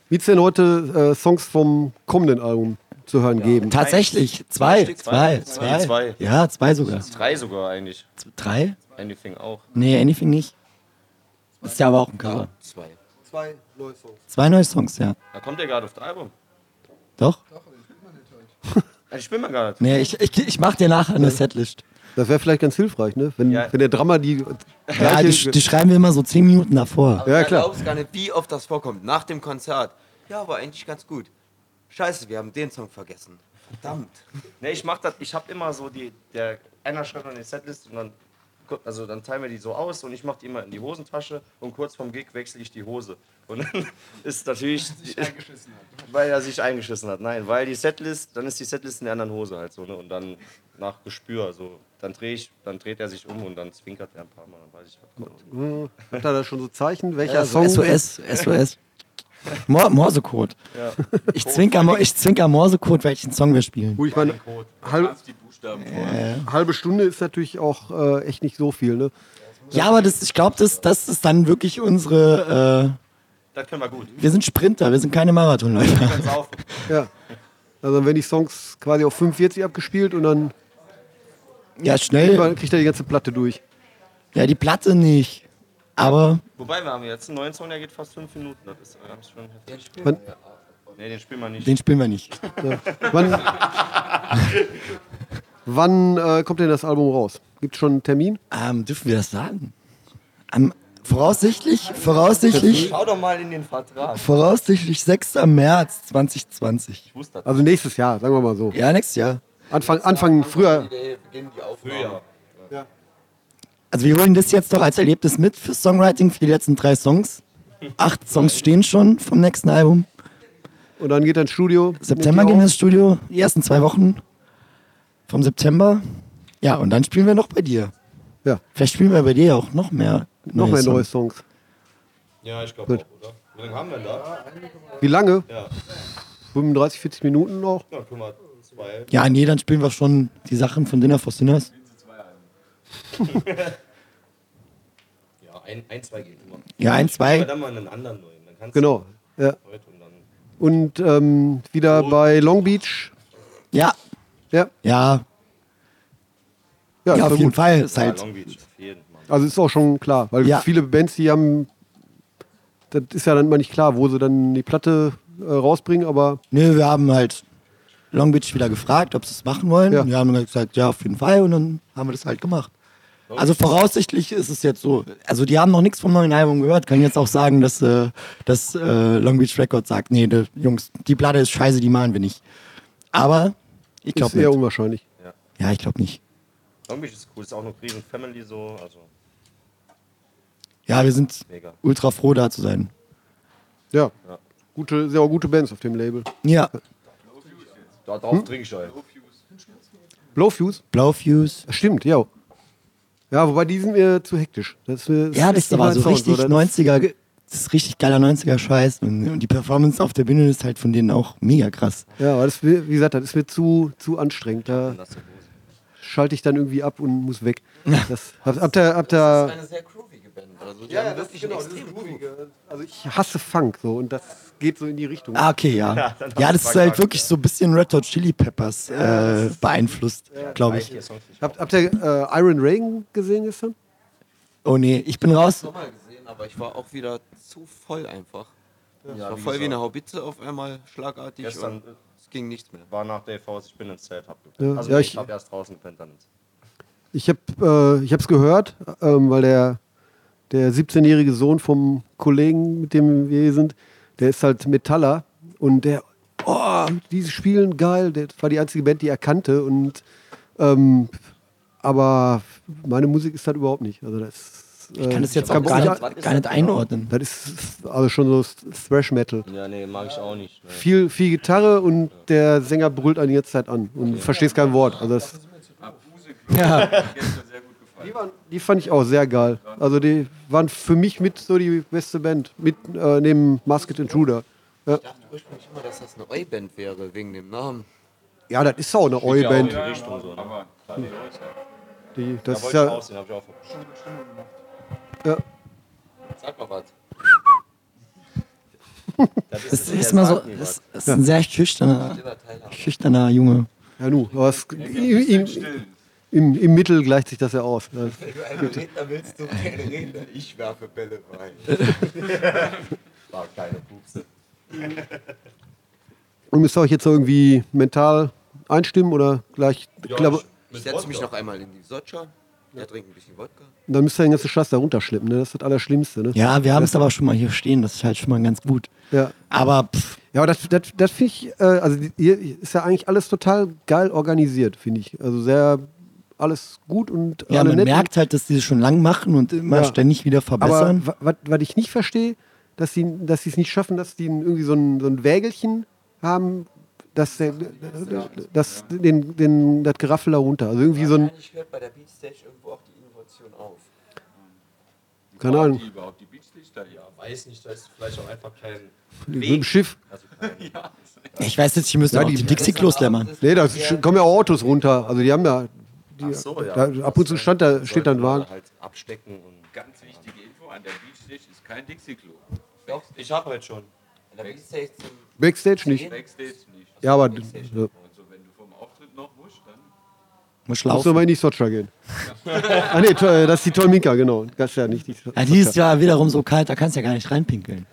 Wie es denn heute äh, Songs vom kommenden Album zu hören geben? Tatsächlich, zwei. Zwei. zwei. Zwei. Zwei. Ja, zwei sogar. Drei sogar eigentlich. Drei? Anything auch. Nee, Anything nicht. Ist ja aber auch ein Cover. Zwei. Zwei neue Songs. Zwei neue Songs, ja. Da kommt der gerade auf das Album. Doch? Ja, Ich bin mal gar nicht. Nee, ich, ich, ich mach dir nachher eine Setlist. Das wäre vielleicht ganz hilfreich, ne? Wenn, Ja. wenn der Drummer die. Ja, die, die schreiben wir immer so zehn Minuten davor. Ja, Du klar. glaubst gar nicht, wie oft das vorkommt. Nach dem Konzert. Ja, war eigentlich ganz gut. Scheiße, wir haben den Song vergessen. Verdammt. Nee, ich mach das, ich hab immer so die, der, einer schreibt dann die Setlist und dann, also dann teilen wir die so aus und ich mach die immer in die Hosentasche und kurz vorm Gig wechsle ich die Hose. Und dann ist natürlich, weil er sich eingeschissen hat. Nein, weil die Setlist, dann ist die Setlist in der anderen Hose halt so, ne? Und dann nach Gespür, so, dann drehe ich, dann dreht er sich um und dann zwinkert er ein paar Mal, dann weiß ich, was kommt. Hm, Hat er da schon so Zeichen? Welcher Ja, Song? so SOS, SOS. Mor Morsecode. Ja. Ich zwinker, ich zwinker Morsecode, welchen Song wir spielen. Gut, ich meine, halb, halbe Stunde ist natürlich auch äh, echt nicht so viel, ne? Ja, aber das, ich glaube, das, das ist dann wirklich unsere. Das können wir gut. Wir sind Sprinter, wir sind keine Marathonläufer. Können saufen. Ja. Also dann werden die Songs quasi auf 45 abgespielt und dann Ja, schnell. kriegt er die ganze Platte durch. Ja, die Platte nicht. Aber Wobei wir haben jetzt einen neuen Song, der geht fast fünf Minuten. Das ist ganz schön heftig. Man, Nee, den spielen wir nicht. Den spielen wir nicht. Wann, wann äh, kommt denn das Album raus? Gibt es schon einen Termin? Ähm, dürfen wir das sagen? Am, voraussichtlich, voraussichtlich, Schau doch mal in den Vertrag. voraussichtlich 6. März 2020. Ich wusste das. Also nächstes Jahr, sagen wir mal so. Ja, nächstes Jahr. Anfang, Anfang früher. Beginnen die Aufnahmen. Also wir holen das jetzt doch als Erlebnis mit fürs Songwriting für die letzten drei Songs. Acht Songs stehen schon vom nächsten Album. Und dann geht er ins Studio. September gehen wir ins Studio, die ersten zwei Wochen vom September. Ja, und dann spielen wir noch bei dir. Ja, Vielleicht spielen wir bei dir auch noch mehr. Noch mehr neue Songs. Ja, ich glaube Gut. auch, oder? Wie lange haben wir denn da? Wie lange? Ja, 35, 40 Minuten noch? dann können wir zwei. Ja, nee, dann spielen wir schon die Sachen von Dinner for Sinners. Ja, ein, ein zwei geht immer. Ja, ein, Aber zwei. dann mal einen anderen neuen. Dann kannst Genau. Ja. du heute und dann. Und ähm, wieder bei Long Beach. Ja, Ja, ja, ja, ja, ist auf jeden gut. Fall. Ja, Ist halt, Long Beach, auf jeden Fall. Also ist auch schon klar, weil Ja. viele Bands, die haben, das ist ja dann mal nicht klar, wo sie dann die Platte äh, rausbringen, aber nö, wir haben halt Long Beach wieder gefragt, ob sie es machen wollen. Ja. Wir haben dann gesagt, ja, auf jeden Fall. Und dann haben wir das halt gemacht. Also voraussichtlich ist es jetzt so. Also die haben noch nichts vom neuen Album gehört. Kann jetzt auch sagen, dass, äh, dass äh, Long Beach Records sagt, nee, die, Jungs, die Platte ist scheiße, die machen wir nicht. Aber ich ist glaube eher nicht. unwahrscheinlich. Ja, ich glaube nicht. Long Beach ist cool, ist auch eine riesen Family so, also Ja, wir sind mega. ultra froh, da zu sein. Ja, gute, sehr gute Bands auf dem Label. Ja, Da drauf trinke ich halt. Blowfuse? Blaufuse. Stimmt, ja. Ja, wobei die sind mir zu hektisch. Das mir- Ja, das nicht ist aber mein so Sound, richtig das ist- 90er, ge- das ist richtig geiler 90er Scheiß. Und, und die Performance auf der Bühne ist halt von denen auch mega krass. Ja, aber das, wie gesagt, das ist mir zu, zu anstrengend. Da schalte ich dann irgendwie ab und muss weg. Das, habt, habt ihr, habt Das ist eine sehr groovige Band. Also die haben wirklich einen extrem also ich hasse Funk so und das geht so in die Richtung. Ah, okay, ja. Ja, du das ist halt wirklich so ein bisschen Red Hot Chili Peppers äh, beeinflusst, glaube ich. Habt, habt ihr äh, Iron Reagan gesehen gestern? Oh nee, ich bin raus. Sommer gesehen, aber ich war auch wieder zu voll einfach. Es war voll wie eine Haubitze auf einmal schlagartig Gestern, und es ging nichts mehr. War nach Dave House, ich bin ins Zelt, hab gepennt. Ja, Also ja, ich, ich- hab erst draußen gepennt, dann ins Ich habe äh, ich hab's gehört, ähm, weil der, der 17-jährige Sohn vom Kollegen, mit dem wir hier sind, der ist halt Metaller und der, oh, diese spielen geil, das war die einzige Band, die er kannte und ähm, aber meine Musik ist das überhaupt nicht. Also das, Ich kann das jetzt auch gar Bock. nicht, gar nicht einordnen. Das ist also schon so Thrash Metal. Ja, nee, mag ich auch nicht. Ne. Viel, viel Gitarre und der Sänger brüllt einen jetzt halt an und du verstehst kein Wort. Also das, Ja. Die, waren, die fand ich auch sehr geil. Also die waren für mich mit so die beste Band, mit äh, neben Masked Intruder. Ja, Ich dachte ursprünglich immer, dass das eine Oi-Band wäre, wegen dem Namen. ja das ist auch eine Oi-Band. Ja, Richtung so, ne? aber klar, die. Die, Da das ist wollte ich ja, aussehen, hab ich auch ja, Sag mal was. Das Das der ist immer so, das, das ist ein sehr schüchterner, schüchterner Junge. ja nu, aber es, im, im, im Mittel gleicht sich das ja aus. Wenn du einen Redner willst, du keine Redner. Ich werfe Bälle rein. War keine Pupse. und müsst ihr euch jetzt so irgendwie mental einstimmen oder gleich, glaube, Ich setze mich noch einmal in die Socha. Er trinkt ein bisschen Wodka. dann müsst ihr den ganzen Scheiß da runterschleppen. Ne? Das ist das Allerschlimmste. Ne? Ja, wir haben es aber schon mal hier stehen, das ist halt schon mal ganz gut. Ja. Aber pff, Ja, aber das, das, das finde ich, äh, also hier ist ja eigentlich alles total geil organisiert, finde ich. Also sehr alles gut und ja, alle man nett. merkt halt, dass die es schon lang machen und immer Ja. ständig wieder verbessern. Aber wa- was ich nicht verstehe, dass sie dass sie es nicht schaffen, dass die irgendwie so ein, so ein Wägelchen haben, dass der, das, den, den, das Geraffel da runter. Also irgendwie so ein, Wahrscheinlich hört bei der Beatstage irgendwo auch die Innovation auf. keine Ahnung, Die überhaupt die Beachlichter hier. Weiß nicht, da ist vielleicht auch einfach kein. so ein Schiff. Also kein ich weiß jetzt, ich müsste Ja, auch die- die Dixie-Klos lämmern. Nee, da kommen ja auch Autos runter. Also die haben ja, die, Ach so, ja. da, ab und zu stand da, steht da ein Wagen. Halt abstecken und. Ganz wichtige Info, an der Beachstage ist kein Dixie-Klo. Doch, Ich hab halt schon. an der sind Backstage nicht. Backstage nicht. Ja, aber ja. Und so, wenn du vom Auftritt noch musst, dann Muss musst du laufen. mal in die Socha gehen. ah nee, to- das ist die Tolminka, genau. Das ist ja nicht die Ja, die ist ja wiederum so kalt, da kannst du ja gar nicht reinpinkeln.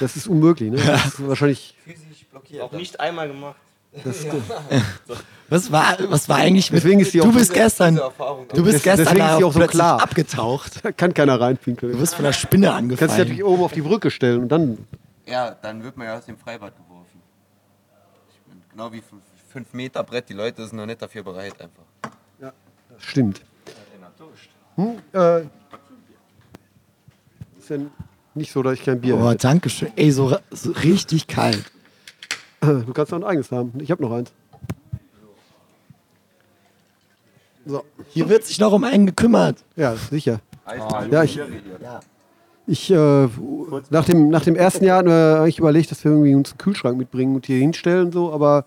Das ist unmöglich, ne? Das ist wahrscheinlich. Physisch blockiert. Auch nicht einmal gemacht. Das, Was war, was war eigentlich mit. Deswegen ist die du auch- bist gestern. Du bist gestern deswegen ist sie auch so plötzlich klar. abgetaucht. Da kann keiner reinpinkeln. Du bist von der Spinne Du kannst dich natürlich angefallen. oben auf die Brücke stellen und dann. Ja, dann wird man ja aus dem Freibad geworfen. Ich bin genau wie 5 Meter Brett. Die Leute sind noch nicht dafür bereit einfach. Das stimmt. Hm, äh, ist ja nicht so, dass ich kein Bier Oh, hätte. danke schön. Ey, so, so richtig kalt. Du kannst noch ein eigenes haben. Ich habe noch eins. So, Hier wird sich noch um einen gekümmert. ja, sicher. Ja, ich, ich äh, nach, dem, nach dem ersten Jahr hatten wir eigentlich überlegt, dass wir irgendwie uns einen Kühlschrank mitbringen und hier hinstellen und so, aber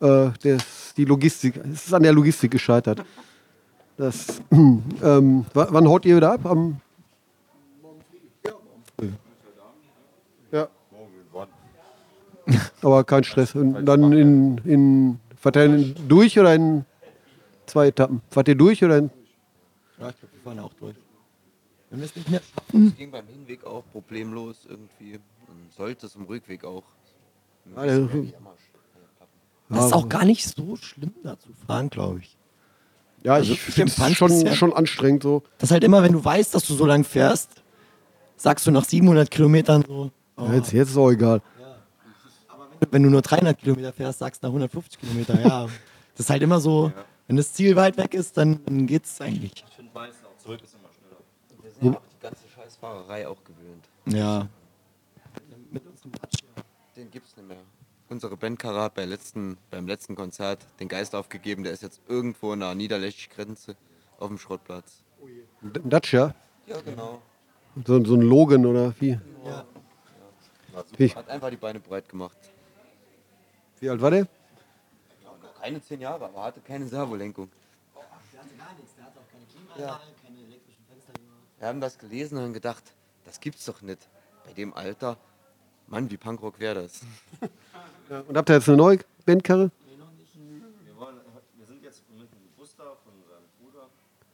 äh, das, die Logistik, es ist an der Logistik gescheitert. Das, ähm, wa- wann haut ihr wieder ab? Am Aber kein Stress. Und dann in, in verteilen durch oder in zwei Etappen? Fahrt ihr durch oder in Ja, ich glaube, wir fahren auch durch. Wenn wir es nicht mehr Es ging beim Hinweg auch problemlos irgendwie. Und sollte es im Rückweg auch. Ah, der- Das ist auch gar nicht so schlimm, da zu fahren, glaube ich. Ja, Also, ich finde es schon, schon anstrengend so. Das ist halt immer, wenn du weißt, dass du so lang fährst, sagst du nach 700 Kilometern so. oh. Ja, Jetzt, jetzt ist auch egal. Wenn du nur 300 Kilometer fährst, sagst du nach 150 Kilometer. Ja, das ist halt immer so, wenn das Ziel weit weg ist, dann, dann geht's eigentlich. Ich finde weiß auch zurück ist immer schneller. Wir sind ja auch die ganze Scheißfahrerei auch gewöhnt. Ja. Mit unserem Quatsch. Den gibt's nicht mehr. Unsere Bandkarre hat bei letzten, beim letzten Konzert den Geist aufgegeben. Der ist jetzt irgendwo an der niederländischen Grenze auf dem Schrottplatz. Ein Dacia, Ja, genau. so, so ein Logan oder wie? Wie, Hat einfach die Beine breit gemacht. Wie alt war der? Noch keine zehn Jahre, aber hatte keine Servolenkung. Ja. Wir haben das gelesen und haben gedacht, das gibt's doch nicht. Bei dem Alter, Mann, wie Punkrock wäre das? Ja, und habt ihr jetzt eine neue Bandkarre? Wir, wollen, wir sind jetzt mit dem Buster von seinem Bruder.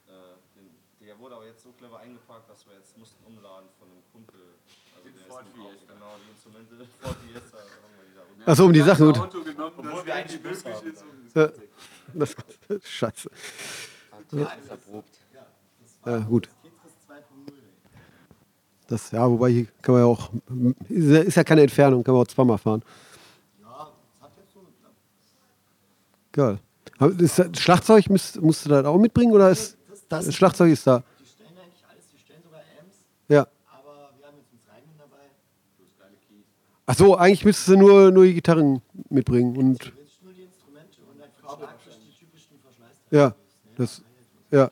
Äh, den, der wurde aber jetzt so clever eingepackt, dass wir jetzt mussten umladen von einem Kumpel. Also der ist mit auf, genau, die Instrumente Ford Fiesta haben wir wieder runter. Achso, um die Sachen. Gut. Auto genommen, Obwohl wir eigentlich Bus haben. Ja, das, scheiße. Ja. Verprobt. Ja, gut. Das, ja, wobei hier kann man ja auch, ist ja- ist ja keine Entfernung, kann man auch zweimal fahren. Geil. Aber ist das Schlagzeug müsst, musst du das auch mitbringen oder ist Das, Schlagzeug ist da? die stellen eigentlich alles, die stellen sogar Amps, Ja. aber wir haben jetzt uns Reimen dabei. Ach so, eigentlich müsstest du nur, nur die Gitarren mitbringen und Jetzt nur die Instrumente und dann für Schlagzeug die typischen Verschleiß. ja, das, ja.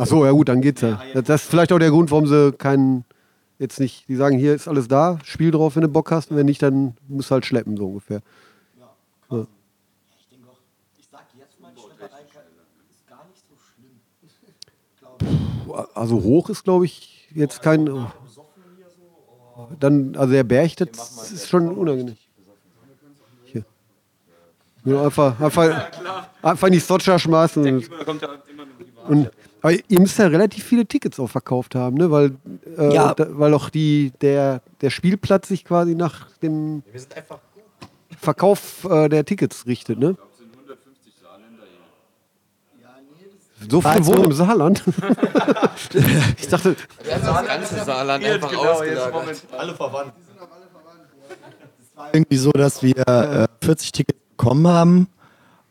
Ach so, ja gut, dann geht's ja. Das das ist vielleicht auch der Grund, warum sie keinen, jetzt nicht, die sagen, hier ist alles da, spiel drauf, wenn du Bock hast und wenn nicht, dann musst du halt schleppen, so ungefähr. Ich denke auch, ich sag jetzt mal, die Schlepperei ist gar nicht so schlimm. Also hoch ist, glaube ich, jetzt kein. Dann, also der Berg, das ist schon unangenehm. Hier. Nur einfach, einfach, einfach in die Socha schmeißen. Und, und, aber ihr müsst ja relativ viele Tickets auch verkauft haben, ne? Weil, äh, Ja. da, weil auch die, der, der Spielplatz sich quasi nach dem Verkauf äh, der Tickets richtet, ne? Es sind 150 Saarländer hier. So viele Also- wohnen im Saarland. ich dachte, das ganze Saarland einfach ausgelagert. Alle verwandt. Irgendwie so, dass wir äh, 40 Tickets bekommen haben.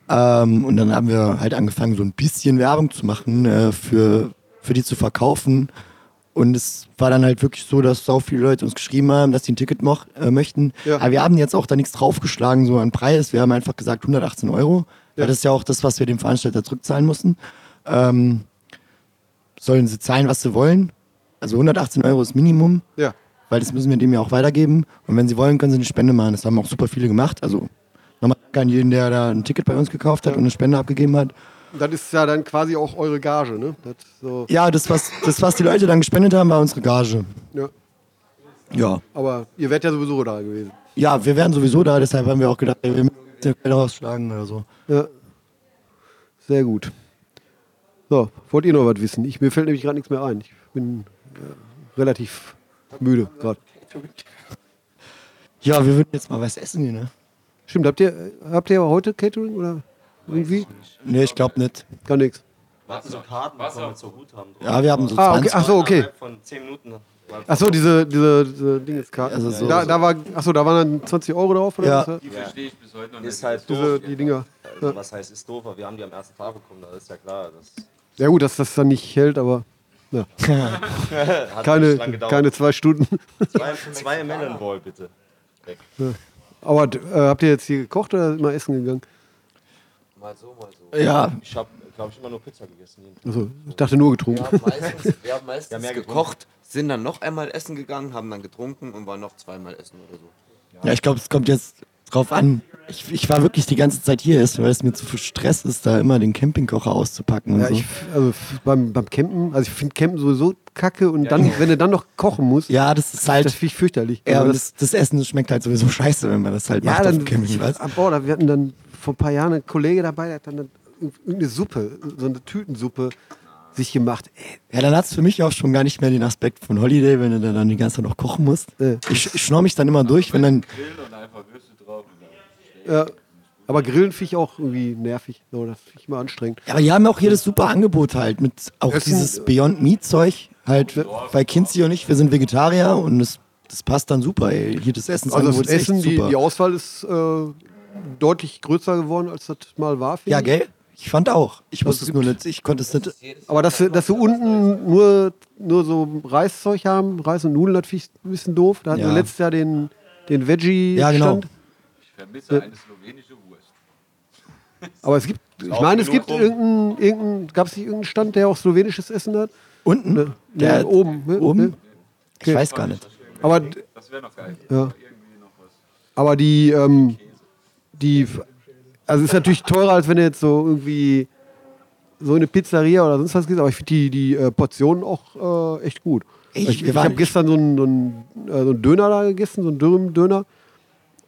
Ähm, und dann haben wir halt angefangen, so ein bisschen Werbung zu machen, äh, für, für die zu verkaufen. Und es war dann halt wirklich so, dass so viele Leute uns geschrieben haben, dass sie ein Ticket moch, äh, möchten. Ja. Aber wir haben jetzt auch da nichts draufgeschlagen, so an Preis. Wir haben einfach gesagt 118 Euro. Ja. Das ist ja auch das, was wir dem Veranstalter zurückzahlen mussten. Ähm, sollen sie zahlen, was sie wollen. Also 118 Euro ist Minimum ja. weil das müssen wir dem ja auch weitergeben. Und wenn sie wollen, können sie eine Spende machen. Das haben auch super viele gemacht. Also nochmal danke an jeden, der da ein Ticket bei uns gekauft hat und eine Spende abgegeben hat. Das ist ja dann quasi auch eure Gage, ne? Das so, Ja, das was, das, was die Leute dann gespendet haben, war unsere Gage. ja. Ja. Aber ihr wärt ja sowieso da gewesen. Ja, wir wären sowieso da, deshalb haben wir auch gedacht, wir müssen jetzt Geld rausschlagen oder so. Ja. Sehr gut. So, wollt ihr noch was wissen? Ich, mir fällt nämlich gerade nichts mehr ein. Ich bin äh, relativ müde gerade. Ja, wir würden jetzt mal was essen gehen, ne? Stimmt, habt ihr, habt ihr heute Catering oder irgendwie? Nee, ich glaube nicht. Gar nichts. Wir hatten so Karten bekommen mit so Guthaben drauf. Ja, wir haben so Ah, okay. 20. Ach so, okay. Von 10 Minuten. war- Ach so, diese, diese, diese Dingeskarten. Also so- da, da war, ach so, da waren dann 20 Euro drauf oder Ja. was? Die verstehe ich bis heute noch nicht. Ist halt Diese, doof. die Dinger. Also, was heißt ist doof, aber wir haben die am ersten Tag bekommen, da ist ja klar. Das Ja gut, dass das dann nicht hält, aber hat keine, nicht lang gedauert. keine zwei Stunden. Zwei, zwei Melon Ball, bitte. Aber äh, habt ihr jetzt hier gekocht oder immer essen gegangen? Mal so, mal so. Ja, Ich habe, glaube ich, immer nur Pizza gegessen. Also, ich dachte nur getrunken. Wir haben meistens, wir haben meistens Ja, mehr gekocht, sind dann noch einmal essen gegangen, haben dann getrunken und waren noch zweimal essen oder so. ja ich glaube, es kommt jetzt drauf an. Ich, ich war wirklich die ganze Zeit hier, ist, weil es mir zu viel Stress ist, da immer den Campingkocher auszupacken und Ja, so. ich, also beim, beim Campen, also ich finde Campen sowieso kacke und dann, wenn du dann noch kochen musst, ja, das ist halt. das finde ich fürchterlich. ja, Also das, das Essen schmeckt halt sowieso scheiße, wenn man das halt ja, macht dann, auf dem Camping, weißt Ah, boah, da, wir hatten dann vor ein paar Jahren einen Kollege dabei, der hat dann irgendeine Suppe, so eine Tütensuppe sich gemacht. Ey, Ja, dann hat es für mich auch schon gar nicht mehr den Aspekt von Holiday, wenn du dann die ganze Zeit noch kochen musst. Ja. Ich, ich schnorr mich dann immer durch, wenn dann. Grillen und einfach Würste drauf. Und dann ja, aber Grillen finde ich auch irgendwie nervig. So, das finde ich immer anstrengend. Ja, aber die haben auch hier das super Angebot halt mit auch Essen- dieses Beyond Meat Zeug. Halt, weil Kinzi und ich, wir sind Vegetarier und das, das passt dann super, ey. Hier das Also Essensangebot das ist Essen, die, die Auswahl ist äh, deutlich größer geworden, als das mal war. ja, gell? Ich fand auch. Ich Also wusste es nur nicht. Ich konnte es nicht. Aber dass sie, dass sie unten nur, nur so Reiszeug haben, Reis und Nudeln, das finde ich ein bisschen doof. Da hatten Ja. wir letztes Jahr den, den Veggie-Stand. Ja, genau. Ich vermisse eine slowenische Wurst. Aber es gibt, ich meine, es gibt irgendeinen, irgendeinen gab es nicht irgendeinen Stand, der auch slowenisches Essen hat? Unten? Ne, Der- ne, oben. Ne? Oben? Ne? Ich weiß gar nicht. Aber, Das wäre noch geil. Ja. Aber die, ähm, die, also es ist natürlich teurer, als wenn du jetzt so irgendwie so in eine Pizzeria oder sonst was gehst, aber ich finde die, die äh, Portionen auch äh, echt gut. Ich- ich ich habe gestern so einen, so, einen, äh, so einen Döner da gegessen, so einen Dürüm-Döner.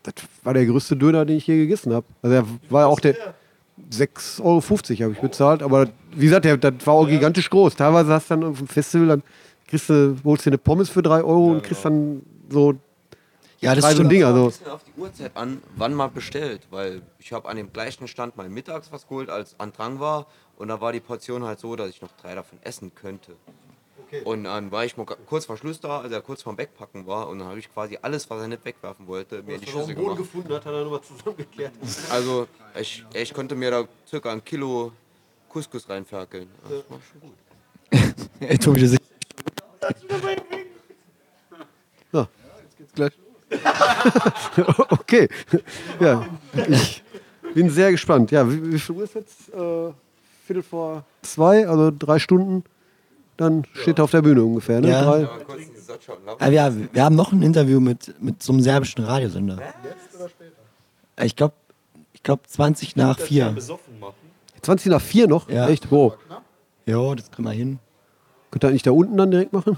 Das war der größte Döner, den ich je gegessen habe. Also der war auch der 6,50 Euro habe ich bezahlt, aber wie gesagt, der, das war auch gigantisch groß. Teilweise hast du dann auf dem Festival, dann kriegst du, holst dir eine Pommes für 3 Euro und kriegst dann so Ja, das drei so ein. Ding. Also, auf die Uhrzeit an, wann man bestellt, weil ich habe an dem gleichen Stand mal mittags was geholt, als Andrang war und da war die Portion halt so, dass ich noch drei davon essen könnte. Und dann war ich mal kurz vor Schluss da, als er kurz vorm Wegpacken war und dann habe ich quasi alles, was er nicht wegwerfen wollte, mir in die Schüssel gemacht. gefunden hat, hat er nochmal zusammengekehrt. Also ich, ich konnte mir da circa ein Kilo Couscous reinferkeln. Das war schon gut. Ey, Tobi, das ist Ja, jetzt geht's gleich. okay. Ja, ich bin sehr gespannt. Ja, wie, wie viel Uhr ist jetzt? Äh, Viertel vor zwei, also drei Stunden. Dann steht er auf der Bühne ungefähr. Ne? Ja. Drei. Ja, wir haben noch ein Interview mit, mit so einem serbischen Radiosender. Äh, Ich glaube, ich glaub 20 nach 4. Besoffen machen. 20 nach vier noch? Ja. Echt? Wo? Jo, das kriegen wir hin. Könnt ihr nicht da unten dann direkt machen?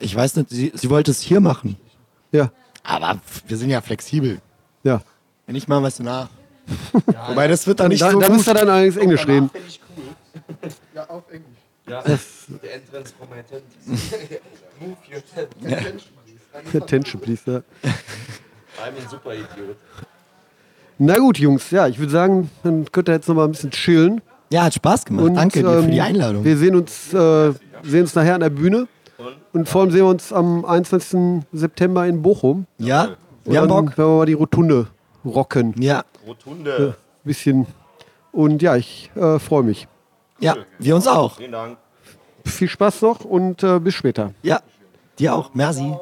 Ich weiß nicht, sie, sie wollte es hier machen. Ja. Aber wir sind ja flexibel. Ja. Wenn ich mal was nach. Wobei, das wird dann nicht Da, so da gut. müsst ihr dann allerdings Englisch reden. Ja, auf Englisch. Ja, der Entrance from my tent. Move your tent. Attention, please. Ja. I'm ein super Idiot. Na gut, Jungs. Ja, ich würde sagen, dann könnt ihr jetzt noch mal ein bisschen chillen. Ja, hat Spaß gemacht. Und, Danke dir für ähm, die Einladung. Wir sehen uns, äh, sehen uns nachher an der Bühne. Und vor allem sehen wir uns am 21. September in Bochum. ja, Und wir haben dann Bock. werden wir mal die Rotunde rocken. Ja, Rotunde. Bisschen. Und ja, ich äh, freue mich. Ja, wir uns auch. Vielen Dank. Viel Spaß noch und äh, bis später. Ja, dir auch. Merci.